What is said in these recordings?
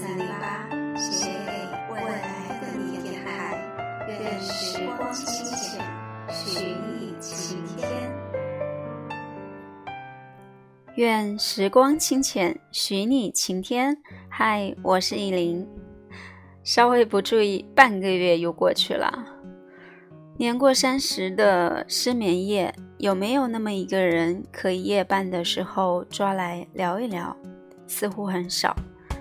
三零八，写给未来的你电台。愿时光清浅，许你晴天。愿时光清浅，许你晴天。嗨，我是依林。稍微不注意，半个月又过去了。年过三十的失眠夜。有没有那么一个人可以夜半的时候抓来聊一聊？似乎很少，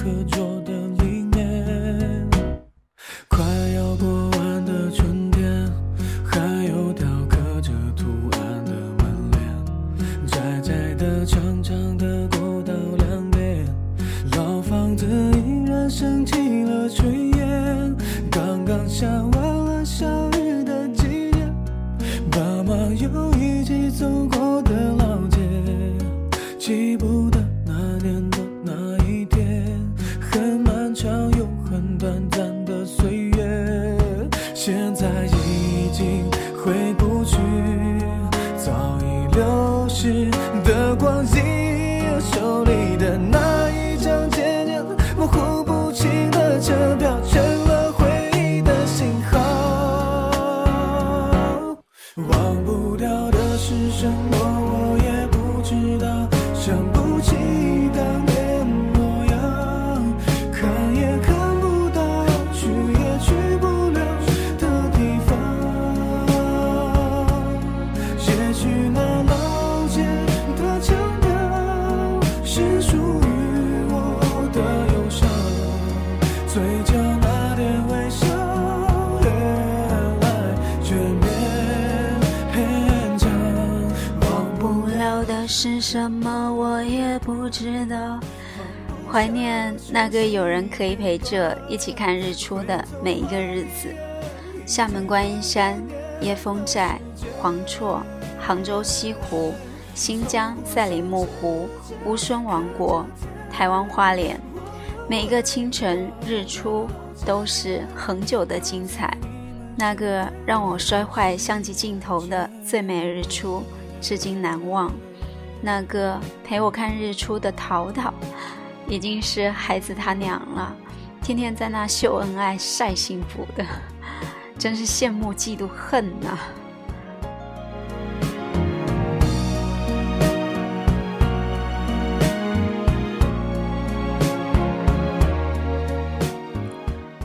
课桌的里面。快要过完的春天，还有雕刻着图案的门帘。窄窄的、长长的过道两边，老房子依然升起了炊烟。刚刚下完了小雨的季节，爸妈又一起走过的老街。记不是什么？我也不知道，怀念那个有人可以陪着一起看日出的每一个日子。厦门观音山、椰风寨、黄厝、杭州西湖、新疆赛里木湖、乌孙王国、台湾花莲，每一个清晨日出都是恒久的精彩。那个让我摔坏相机镜头的最美日出，至今难忘。那个陪我看日出的淘淘，已经是孩子他娘了，天天在那秀恩爱晒幸福的，真是羡慕嫉妒恨呐！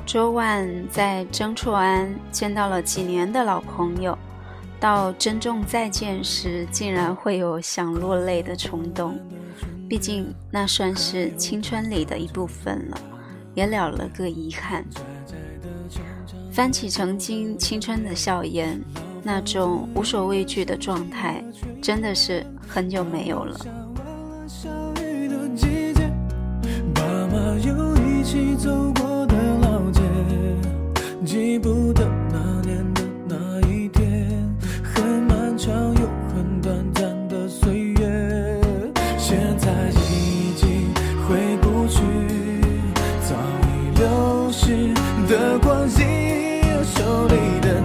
昨晚在曾厝垵见到了几年的老朋友。到珍重再见时，竟然会有想落泪的冲动。毕竟那算是青春里的一部分了，也了了个遗憾。翻起曾经青春的笑颜，那种无所畏惧的状态，真的是很久没有了。记流逝的光阴，手里的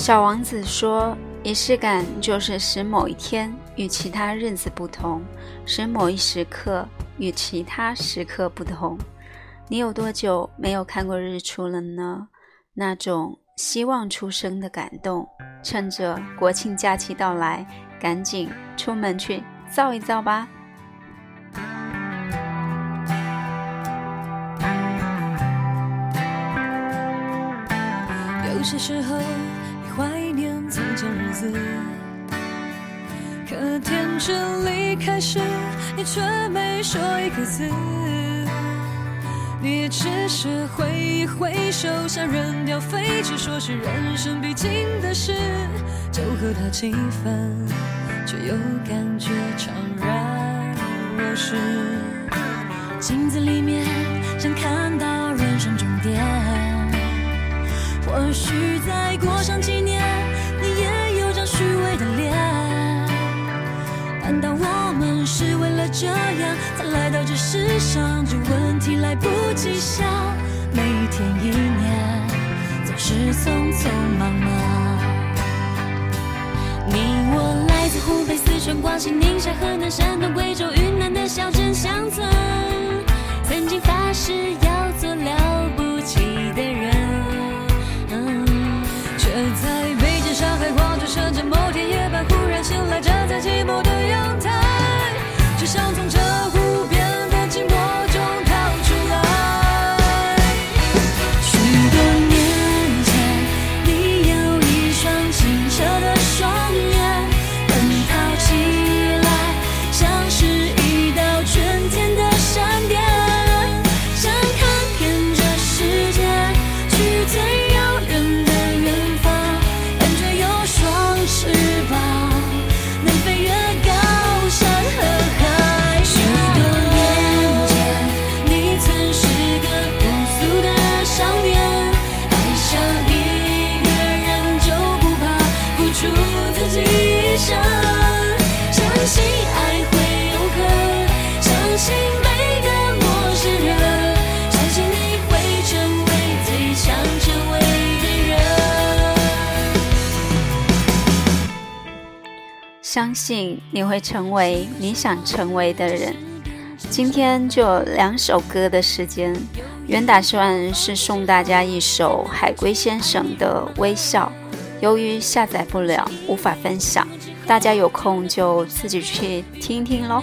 小王子说：“仪式感就是使某一天与其他日子不同，使某一时刻与其他时刻不同。”你有多久没有看过日出了呢？那种希望出生的感动，趁着国庆假期到来，赶紧出门去造一造吧。有些时候。子，可天真离开时，你却没说一个字。你也只是挥一挥手，像扔掉废纸，说是人生必经的事。就和他气愤，却又感觉怅然若失。镜子里面想看到人生终点。或许再过上几世上？这问题来不及想，每一天一年总是匆匆忙忙。你我来自湖北、四川、广西、宁夏、河南、山东、贵州、云南的小镇乡村，曾经发誓相信你会成为你想成为的人。今天就两首歌的时间，原打算是送大家一首海龟先生的《微笑》，由于下载不了，无法分享，大家有空就自己去听听喽。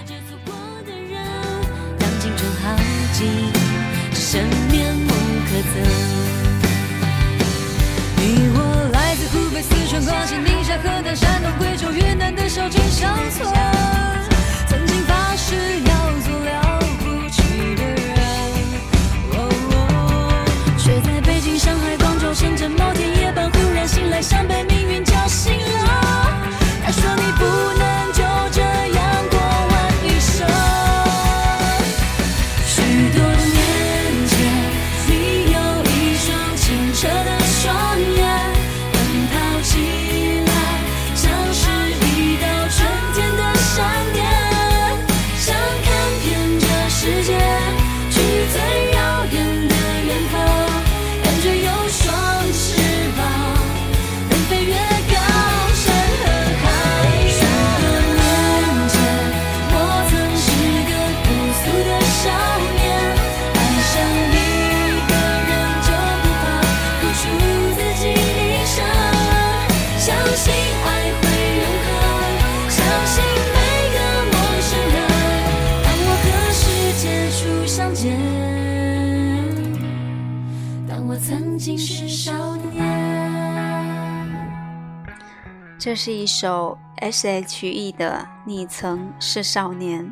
这是一首 S.H.E 的《你曾是少年》，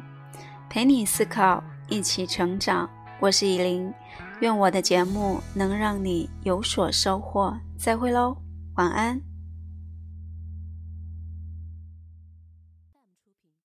陪你思考，一起成长。我是依林，愿我的节目能让你有所收获。再会喽，晚安。